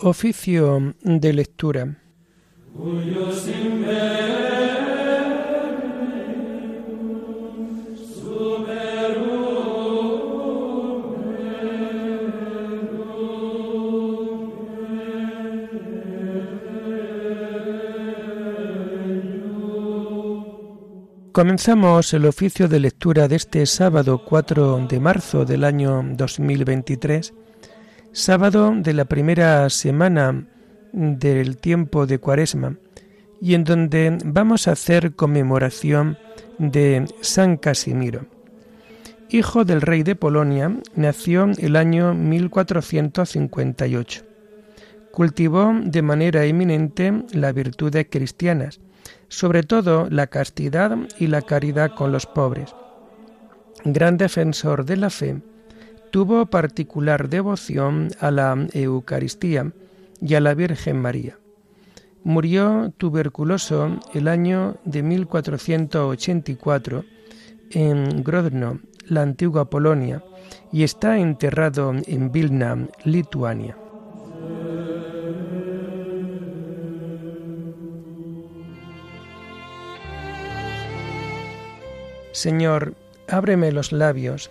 Oficio de lectura. Comenzamos el oficio de lectura de este sábado 4 de marzo del año 2023 sábado de la primera semana del tiempo de Cuaresma y en donde vamos a hacer conmemoración de San Casimiro. Hijo del rey de Polonia, nació el año 1458. Cultivó de manera eminente las virtudes cristianas, sobre todo la castidad y la caridad con los pobres. Gran defensor de la fe, tuvo particular devoción a la Eucaristía y a la Virgen María. Murió tuberculoso el año de 1484 en Grodno, la antigua Polonia, y está enterrado en Vilna, Lituania. Señor, ábreme los labios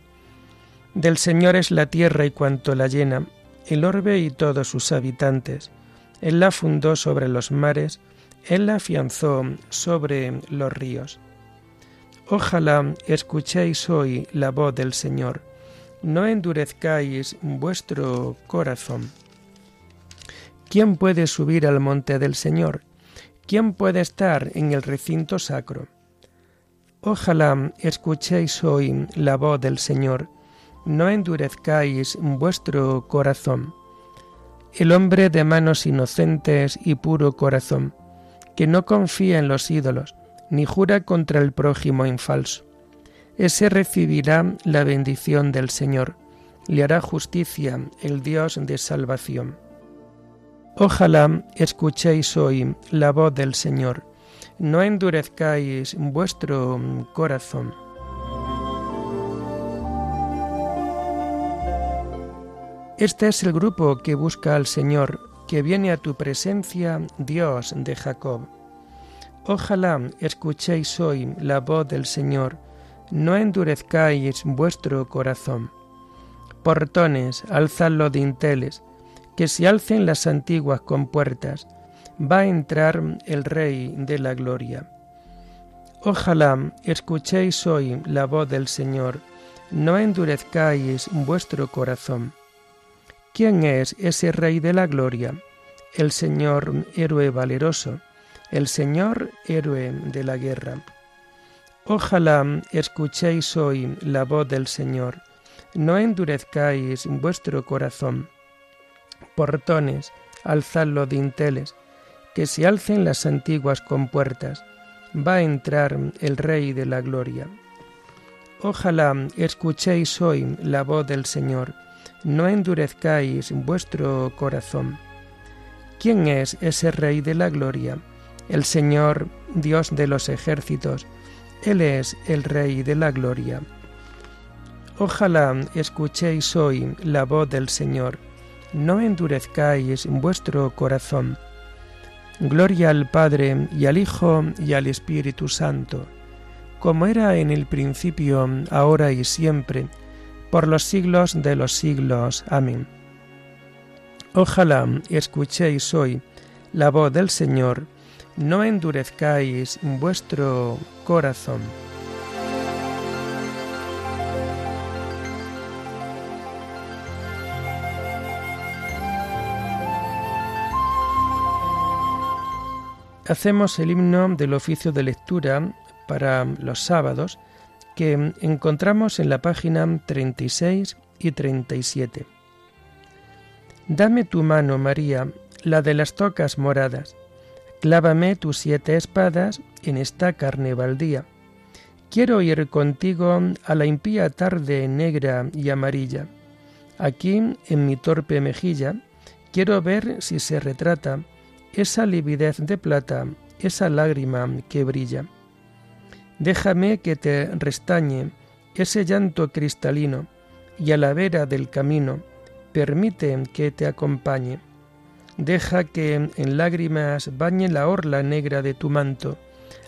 Del Señor es la tierra y cuanto la llena, el orbe y todos sus habitantes. Él la fundó sobre los mares, Él la afianzó sobre los ríos. Ojalá escuchéis hoy la voz del Señor, no endurezcáis vuestro corazón. ¿Quién puede subir al monte del Señor? ¿Quién puede estar en el recinto sacro? Ojalá escuchéis hoy la voz del Señor, no endurezcáis vuestro corazón. El hombre de manos inocentes y puro corazón, que no confía en los ídolos, ni jura contra el prójimo en falso. Ese recibirá la bendición del Señor, le hará justicia el Dios de salvación. Ojalá escuchéis hoy la voz del Señor, no endurezcáis vuestro corazón. Este es el grupo que busca al Señor, que viene a tu presencia, Dios de Jacob. Ojalá escuchéis hoy la voz del Señor, no endurezcáis vuestro corazón. Portones, alzad los dinteles, que se alcen las antiguas compuertas, va a entrar el Rey de la Gloria. Ojalá escuchéis hoy la voz del Señor, no endurezcáis vuestro corazón. ¿Quién es ese Rey de la Gloria? El Señor héroe valeroso, el Señor héroe de la guerra. Ojalá escuchéis hoy la voz del Señor, no endurezcáis vuestro corazón. Portones, alzad los dinteles, que se alcen las antiguas compuertas, va a entrar el Rey de la Gloria. Ojalá escuchéis hoy la voz del Señor, no endurezcáis vuestro corazón. ¿Quién es ese Rey de la Gloria? El Señor, Dios de los ejércitos, Él es el Rey de la Gloria. Ojalá escuchéis hoy la voz del Señor, no endurezcáis vuestro corazón. Gloria al Padre y al Hijo y al Espíritu Santo, como era en el principio, ahora y siempre, por los siglos de los siglos. Amén. Ojalá escuchéis hoy la voz del Señor, no endurezcáis vuestro corazón. Hacemos el himno del oficio de lectura para los sábados que encontramos en la página 36 y 37. Dame tu mano, María, la de las tocas moradas. Clávame tus siete espadas en esta carne baldía. Quiero ir contigo a la impía tarde negra y amarilla. Aquí, en mi torpe mejilla, quiero ver si se retrata esa lividez de plata, esa lágrima que brilla. Déjame que te restañe ese llanto cristalino y a la vera del camino permite que te acompañe. Deja que en lágrimas bañe la orla negra de tu manto,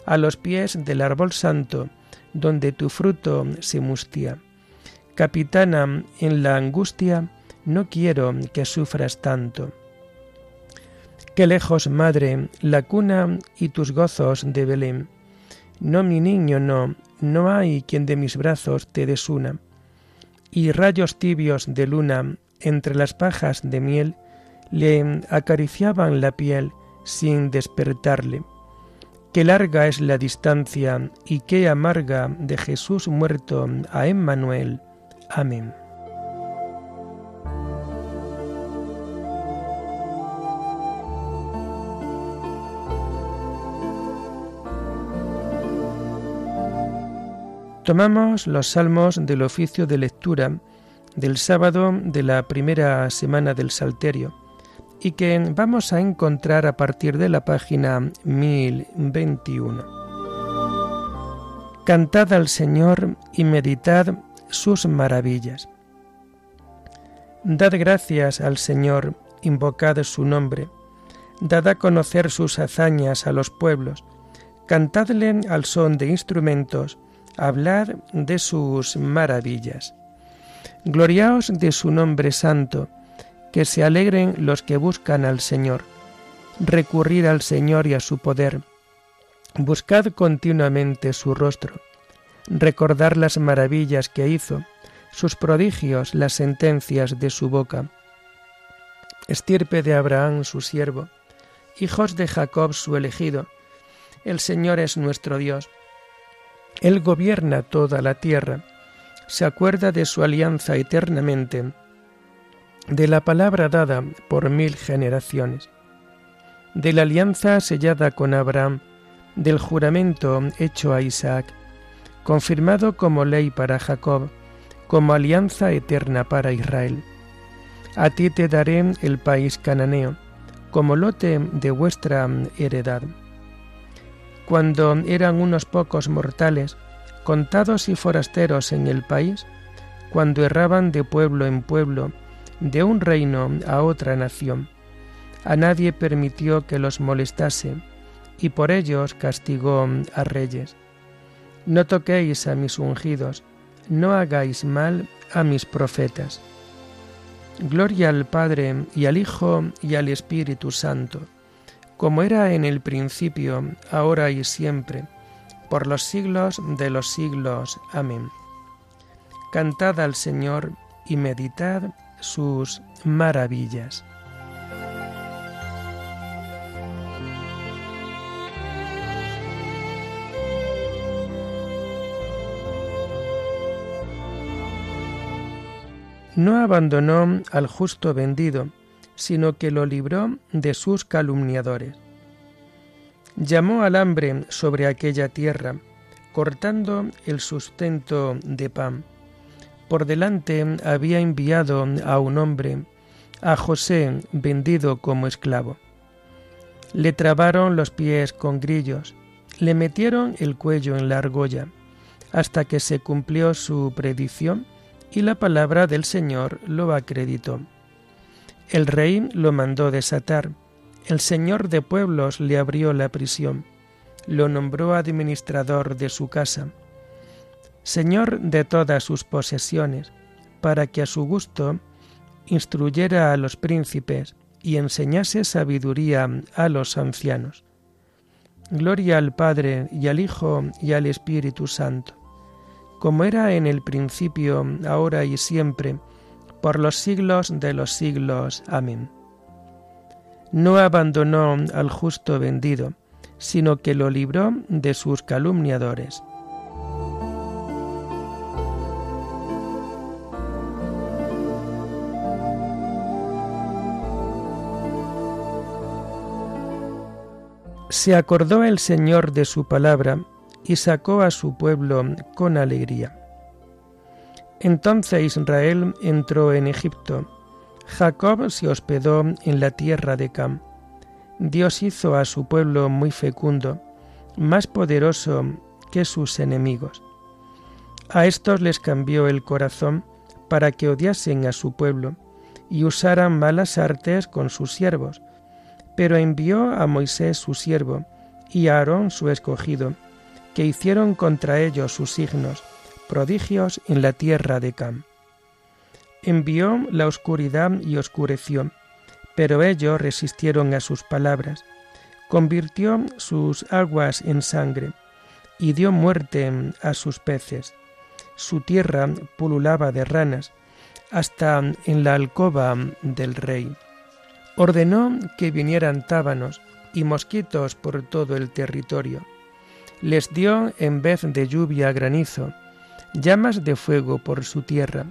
a los pies del árbol santo, donde tu fruto se mustía. Capitana, en la angustia, no quiero que sufras tanto. Qué lejos, madre, la cuna y tus gozos de Belén. No, mi niño, no, no hay quien de mis brazos te desuna. Y rayos tibios de luna entre las pajas de miel le acariciaban la piel sin despertarle. Qué larga es la distancia y qué amarga de Jesús muerto a Emmanuel. Amén. Tomamos los salmos del oficio de lectura del sábado de la primera semana del Salterio y que vamos a encontrar a partir de la página 1021. Cantad al Señor y meditad sus maravillas. Dad gracias al Señor, invocad su nombre, dad a conocer sus hazañas a los pueblos, cantadle al son de instrumentos, hablad de sus maravillas. Gloriaos de su nombre santo, que se alegren los que buscan al Señor. Recurrir al Señor y a su poder. Buscad continuamente su rostro. Recordar las maravillas que hizo, sus prodigios, las sentencias de su boca. Estirpe de Abraham su siervo, hijos de Jacob su elegido. El Señor es nuestro Dios. Él gobierna toda la tierra, se acuerda de su alianza eternamente de la palabra dada por mil generaciones, de la alianza sellada con Abraham, del juramento hecho a Isaac, confirmado como ley para Jacob, como alianza eterna para Israel. A ti te daré el país cananeo, como lote de vuestra heredad. Cuando eran unos pocos mortales, contados y forasteros en el país, cuando erraban de pueblo en pueblo, de un reino a otra nación. A nadie permitió que los molestase, y por ellos castigó a reyes. No toquéis a mis ungidos, no hagáis mal a mis profetas. Gloria al Padre y al Hijo y al Espíritu Santo, como era en el principio, ahora y siempre, por los siglos de los siglos. Amén. Cantad al Señor y meditad sus maravillas. No abandonó al justo vendido, sino que lo libró de sus calumniadores. Llamó al hambre sobre aquella tierra, cortando el sustento de pan por delante había enviado a un hombre, a José, vendido como esclavo. Le trabaron los pies con grillos, le metieron el cuello en la argolla, hasta que se cumplió su predicción y la palabra del Señor lo acreditó. El rey lo mandó desatar, el Señor de pueblos le abrió la prisión, lo nombró administrador de su casa, Señor de todas sus posesiones, para que a su gusto instruyera a los príncipes y enseñase sabiduría a los ancianos. Gloria al Padre y al Hijo y al Espíritu Santo, como era en el principio, ahora y siempre, por los siglos de los siglos. Amén. No abandonó al justo vendido, sino que lo libró de sus calumniadores Se acordó el Señor de su palabra y sacó a su pueblo con alegría. Entonces Israel entró en Egipto. Jacob se hospedó en la tierra de Cam. Dios hizo a su pueblo muy fecundo, más poderoso que sus enemigos. A estos les cambió el corazón para que odiasen a su pueblo y usaran malas artes con sus siervos, pero envió a Moisés su siervo y a Aarón su escogido, que hicieron contra ellos sus signos, prodigios en la tierra de Cam. Envió la oscuridad y oscureció, pero ellos resistieron a sus palabras. Convirtió sus aguas en sangre y dio muerte a sus peces. Su tierra pululaba de ranas, hasta en la alcoba del rey. Ordenó que vinieran tábanos y mosquitos por todo el territorio. Les dio en vez de lluvia granizo, llamas de fuego por su tierra,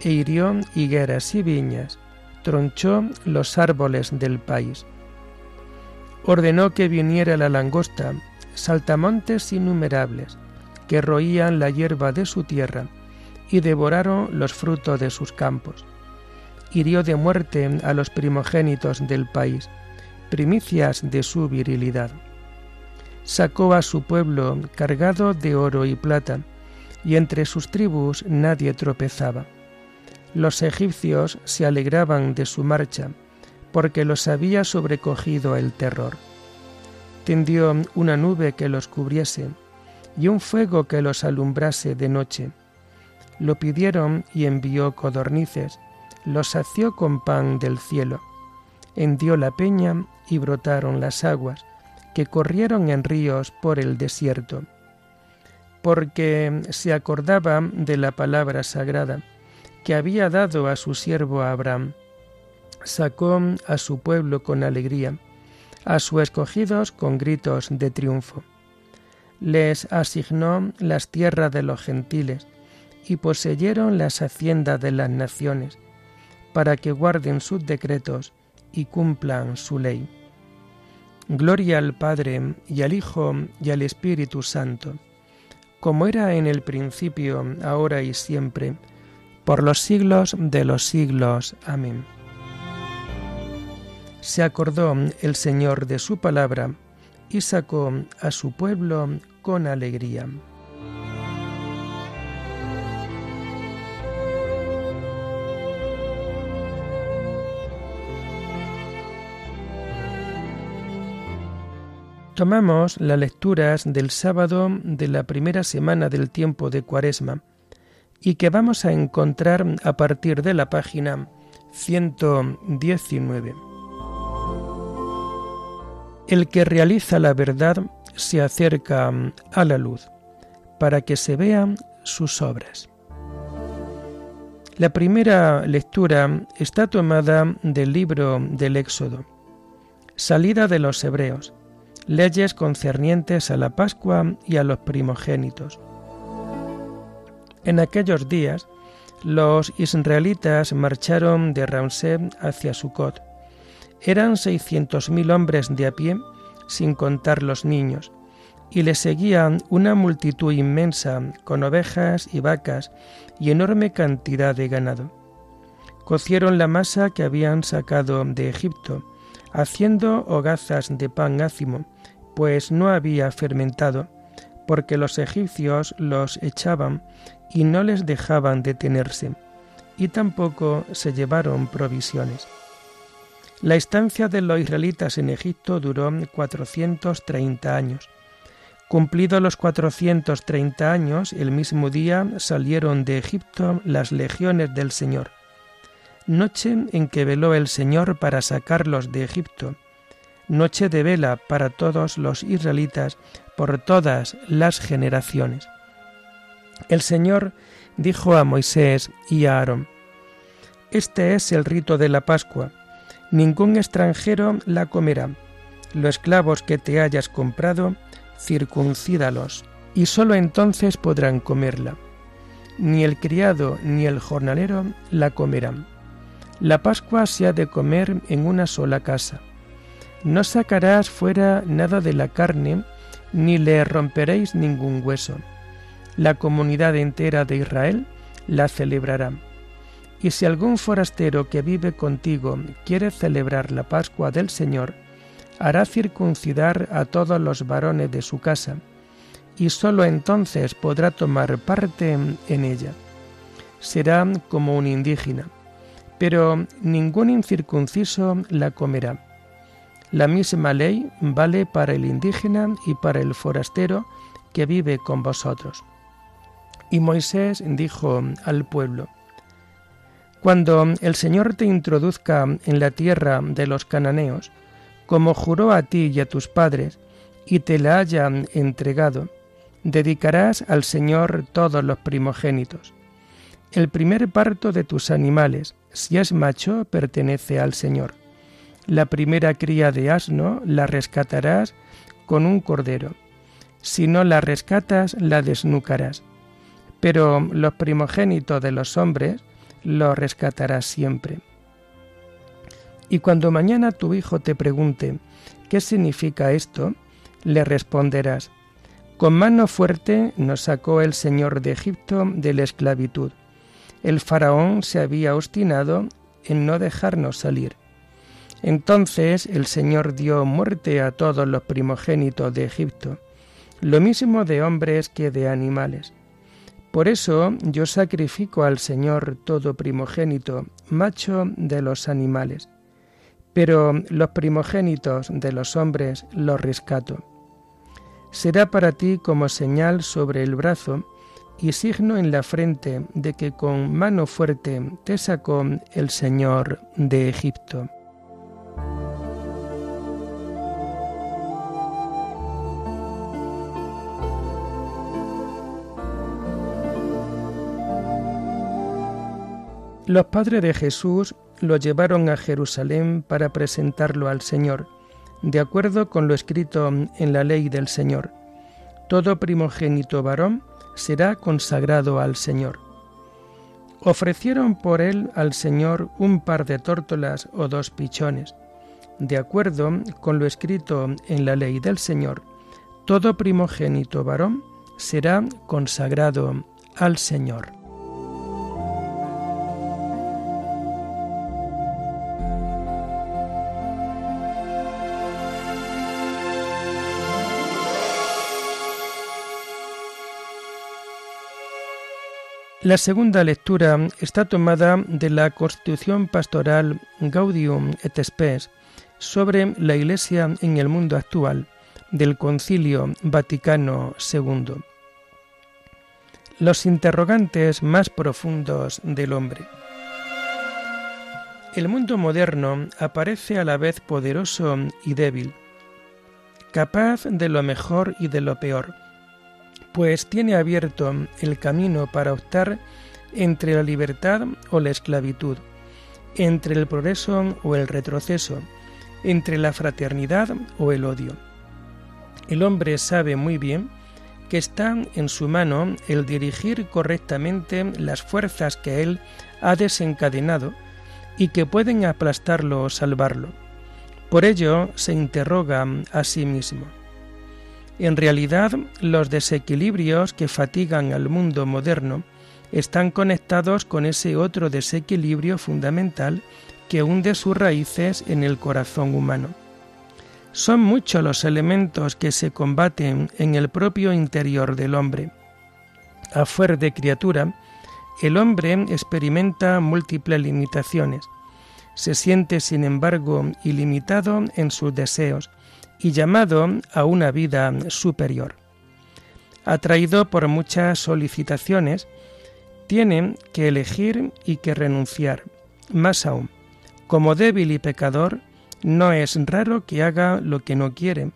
e hirió higueras y viñas, tronchó los árboles del país. Ordenó que viniera la langosta, saltamontes innumerables, que roían la hierba de su tierra, y devoraron los frutos de sus campos. Hirió de muerte a los primogénitos del país, primicias de su virilidad. Sacó a su pueblo cargado de oro y plata, y entre sus tribus nadie tropezaba. Los egipcios se alegraban de su marcha, porque los había sobrecogido el terror. Tendió una nube que los cubriese, y un fuego que los alumbrase de noche. Lo pidieron y envió codornices, los sació con pan del cielo. Hendió la peña y brotaron las aguas, que corrieron en ríos por el desierto. Porque se acordaba de la palabra sagrada que había dado a su siervo Abraham. Sacó a su pueblo con alegría, a sus escogidos con gritos de triunfo les asignó las tierras de los gentiles y poseyeron las haciendas de las naciones, para que guarden sus decretos y cumplan su ley. Gloria al Padre y al Hijo y al Espíritu Santo, como era en el principio, ahora y siempre, por los siglos de los siglos. Amén. Se acordó el Señor de su palabra y sacó a su pueblo con alegría. Tomamos las lecturas del sábado de la primera semana del tiempo de Cuaresma y que vamos a encontrar a partir de la página 119. El que realiza la verdad se acerca a la luz para que se vean sus obras. La primera lectura está tomada del libro del Éxodo, salida de los hebreos, leyes concernientes a la Pascua y a los primogénitos. En aquellos días, los israelitas marcharon de Ramsé hacia Sucot. Eran seiscientos mil hombres de a pie sin contar los niños, y le seguían una multitud inmensa con ovejas y vacas y enorme cantidad de ganado. Cocieron la masa que habían sacado de Egipto, haciendo hogazas de pan ácimo, pues no había fermentado, porque los egipcios los echaban y no les dejaban detenerse, y tampoco se llevaron provisiones. La estancia de los israelitas en Egipto duró 430 años. Cumplidos los 430 años, el mismo día salieron de Egipto las legiones del Señor. Noche en que veló el Señor para sacarlos de Egipto. Noche de vela para todos los israelitas por todas las generaciones. El Señor dijo a Moisés y a Aarón, Este es el rito de la Pascua ningún extranjero la comerá. Los esclavos que te hayas comprado, circuncídalos, y sólo entonces podrán comerla. Ni el criado ni el jornalero la comerán. La Pascua se ha de comer en una sola casa. No sacarás fuera nada de la carne, ni le romperéis ningún hueso. La comunidad entera de Israel la celebrará. Y si algún forastero que vive contigo quiere celebrar la Pascua del Señor, hará circuncidar a todos los varones de su casa, y sólo entonces podrá tomar parte en ella. Será como un indígena, pero ningún incircunciso la comerá. La misma ley vale para el indígena y para el forastero que vive con vosotros. Y Moisés dijo al pueblo, Cuando el Señor te introduzca en la tierra de los cananeos, como juró a ti y a tus padres, y te la haya entregado, dedicarás al Señor todos los primogénitos. El primer parto de tus animales, si es macho, pertenece al Señor. La primera cría de asno la rescatarás con un cordero. Si no la rescatas, la desnucarás pero los primogénitos de los hombres los rescatarás siempre. Y cuando mañana tu hijo te pregunte qué significa esto, le responderás, con mano fuerte nos sacó el Señor de Egipto de la esclavitud. El faraón se había obstinado en no dejarnos salir. Entonces el Señor dio muerte a todos los primogénitos de Egipto, lo mismo de hombres que de animales por eso yo sacrifico al Señor todo primogénito, macho de los animales, pero los primogénitos de los hombres los rescato. Será para ti como señal sobre el brazo y signo en la frente de que con mano fuerte te sacó el Señor de Egipto. Los padres de Jesús lo llevaron a Jerusalén para presentarlo al Señor, de acuerdo con lo escrito en la ley del Señor. Todo primogénito varón será consagrado al Señor. Ofrecieron por él al Señor un par de tórtolas o dos pichones. De acuerdo con lo escrito en la ley del Señor, todo primogénito varón será consagrado al Señor. La segunda lectura está tomada de la Constitución Pastoral Gaudium et Spes sobre la Iglesia en el mundo actual del Concilio Vaticano II. Los interrogantes más profundos del hombre. El mundo moderno aparece a la vez poderoso y débil, capaz de lo mejor y de lo peor pues tiene abierto el camino para optar entre la libertad o la esclavitud, entre el progreso o el retroceso, entre la fraternidad o el odio. El hombre sabe muy bien que está en su mano el dirigir correctamente las fuerzas que él ha desencadenado y que pueden aplastarlo o salvarlo. Por ello se interroga a sí mismo. En realidad, los desequilibrios que fatigan al mundo moderno están conectados con ese otro desequilibrio fundamental que hunde sus raíces en el corazón humano. Son muchos los elementos que se combaten en el propio interior del hombre. A fuer de criatura, el hombre experimenta múltiples limitaciones. Se siente, sin embargo, ilimitado en sus deseos, y llamado a una vida superior. Atraído por muchas solicitaciones, tiene que elegir y que renunciar. Más aún, como débil y pecador, no es raro que haga lo que no quiere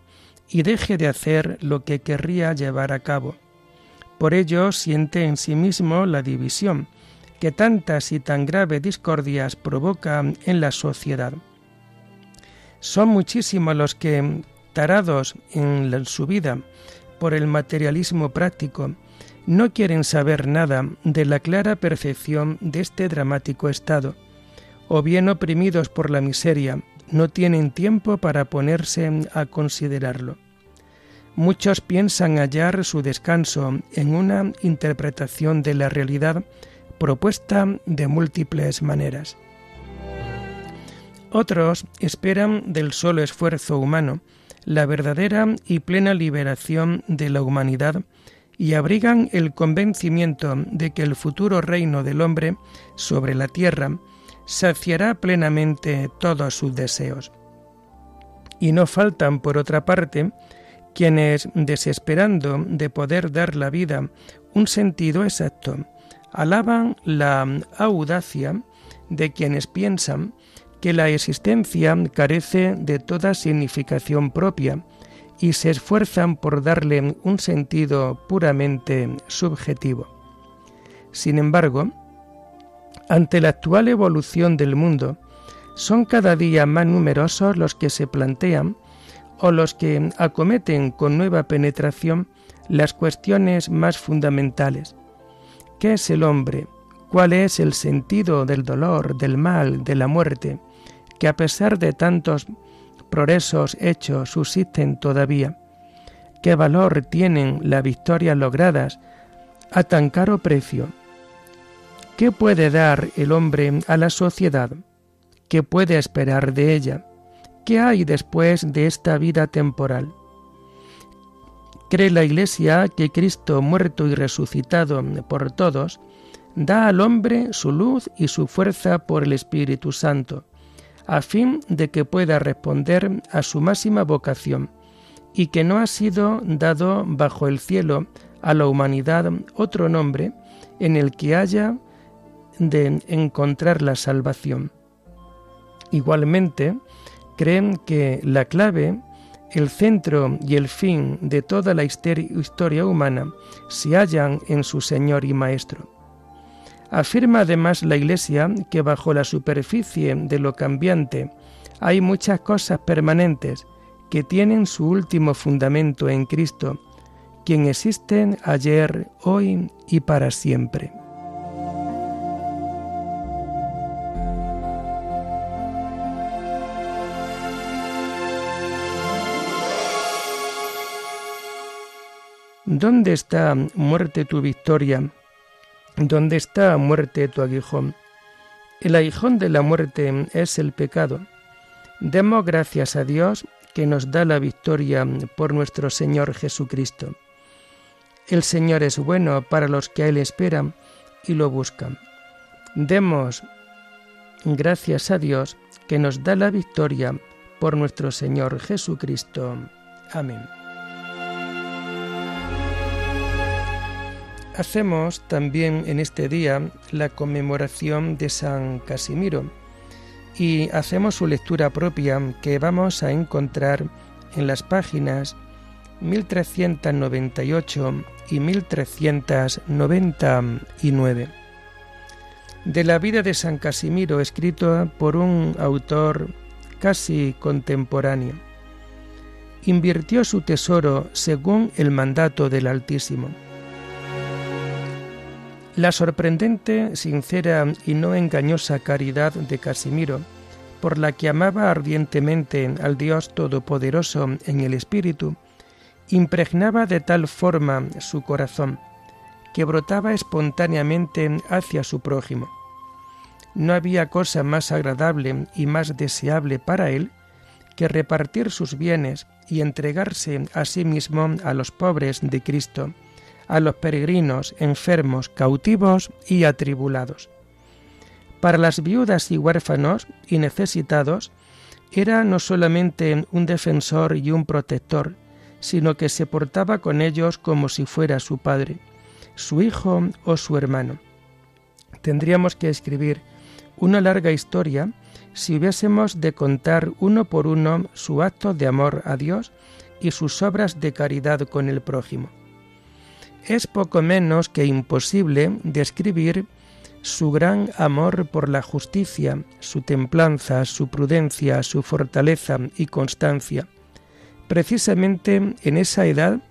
y deje de hacer lo que querría llevar a cabo. Por ello siente en sí mismo la división, que tantas y tan graves discordias provoca en la sociedad. Son muchísimos los que tarados en su vida por el materialismo práctico, no quieren saber nada de la clara percepción de este dramático estado, o bien oprimidos por la miseria, no tienen tiempo para ponerse a considerarlo. Muchos piensan hallar su descanso en una interpretación de la realidad propuesta de múltiples maneras. Otros esperan del solo esfuerzo humano la verdadera y plena liberación de la humanidad y abrigan el convencimiento de que el futuro reino del hombre sobre la tierra saciará plenamente todos sus deseos. Y no faltan, por otra parte, quienes, desesperando de poder dar la vida un sentido exacto, alaban la audacia de quienes piensan que la existencia carece de toda significación propia y se esfuerzan por darle un sentido puramente subjetivo. Sin embargo, ante la actual evolución del mundo, son cada día más numerosos los que se plantean o los que acometen con nueva penetración las cuestiones más fundamentales. ¿Qué es el hombre? ¿Cuál es el sentido del dolor, del mal, de la muerte, que a pesar de tantos progresos hechos subsisten todavía? ¿Qué valor tienen las victorias logradas a tan caro precio? ¿Qué puede dar el hombre a la sociedad? ¿Qué puede esperar de ella? ¿Qué hay después de esta vida temporal? Cree la Iglesia que Cristo, muerto y resucitado por todos, da al hombre su luz y su fuerza por el Espíritu Santo, a fin de que pueda responder a su máxima vocación, y que no ha sido dado bajo el cielo a la humanidad otro nombre en el que haya de encontrar la salvación. Igualmente, creen que la clave, el centro y el fin de toda la historia humana se hallan en su Señor y Maestro. Afirma además la Iglesia que bajo la superficie de lo cambiante hay muchas cosas permanentes que tienen su último fundamento en Cristo, quien existen ayer, hoy y para siempre. ¿Dónde está muerte tu victoria? ¿Dónde está muerte tu aguijón? El aguijón de la muerte es el pecado. Demos gracias a Dios que nos da la victoria por nuestro Señor Jesucristo. El Señor es bueno para los que a Él esperan y lo buscan. Demos gracias a Dios que nos da la victoria por nuestro Señor Jesucristo. Amén. Hacemos también en este día la conmemoración de San Casimiro y hacemos su lectura propia que vamos a encontrar en las páginas 1398 y 1399 de la vida de San Casimiro escrito por un autor casi contemporáneo. Invirtió su tesoro según el mandato del Altísimo la sorprendente, sincera y no engañosa caridad de Casimiro, por la que amaba ardientemente al Dios Todopoderoso en el Espíritu, impregnaba de tal forma su corazón que brotaba espontáneamente hacia su prójimo. No había cosa más agradable y más deseable para él que repartir sus bienes y entregarse a sí mismo a los pobres de Cristo, a los peregrinos, enfermos, cautivos y atribulados. Para las viudas y huérfanos y necesitados, era no solamente un defensor y un protector, sino que se portaba con ellos como si fuera su padre, su hijo o su hermano. Tendríamos que escribir una larga historia si hubiésemos de contar uno por uno su acto de amor a Dios y sus obras de caridad con el prójimo es poco menos que imposible describir su gran amor por la justicia, su templanza, su prudencia, su fortaleza y constancia, precisamente en esa edad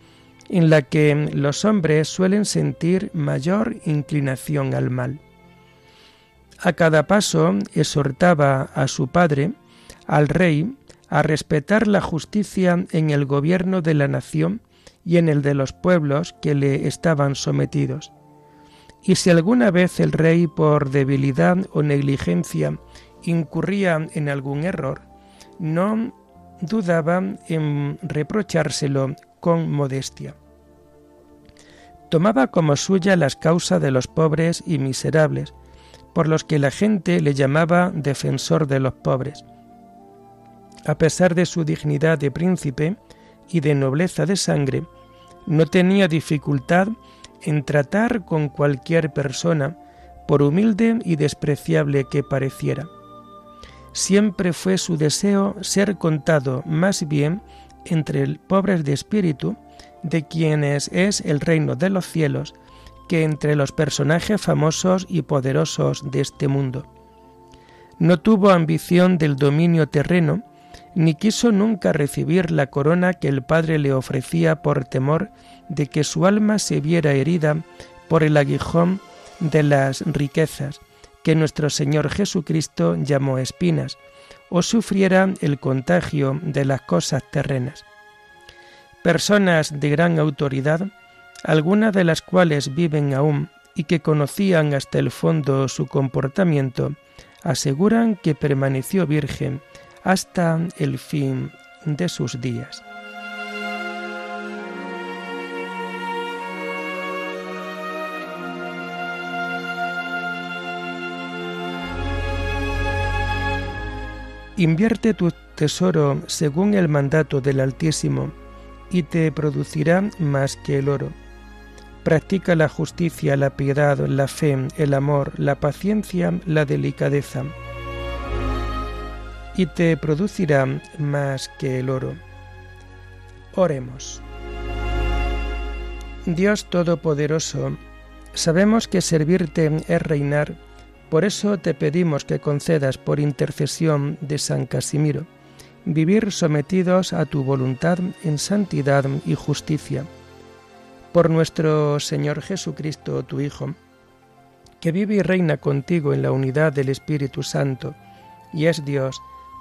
en la que los hombres suelen sentir mayor inclinación al mal. A cada paso exhortaba a su padre al rey a respetar la justicia en el gobierno de la nación y en el de los pueblos que le estaban sometidos. Y si alguna vez el rey por debilidad o negligencia incurría en algún error, no dudaba en reprochárselo con modestia. Tomaba como suya las causas de los pobres y miserables, por los que la gente le llamaba defensor de los pobres. A pesar de su dignidad de príncipe y de nobleza de sangre, no tenía dificultad en tratar con cualquier persona, por humilde y despreciable que pareciera. Siempre fue su deseo ser contado más bien entre pobres de espíritu, de quienes es el reino de los cielos, que entre los personajes famosos y poderosos de este mundo. No tuvo ambición del dominio terreno, ni quiso nunca recibir la corona que el Padre le ofrecía por temor de que su alma se viera herida por el aguijón de las riquezas, que nuestro Señor Jesucristo llamó espinas, o sufriera el contagio de las cosas terrenas. Personas de gran autoridad, algunas de las cuales viven aún y que conocían hasta el fondo su comportamiento, aseguran que permaneció virgen hasta el fin de sus días. Invierte tu tesoro según el mandato del Altísimo, y te producirá más que el oro. Practica la justicia, la piedad, la fe, el amor, la paciencia, la delicadeza, y te producirá más que el oro. Oremos. Dios Todopoderoso, sabemos que servirte es reinar por eso te pedimos que concedas por intercesión de San Casimiro vivir sometidos a tu voluntad en santidad y justicia. Por nuestro Señor Jesucristo, tu Hijo, que vive y reina contigo en la unidad del Espíritu Santo, y es Dios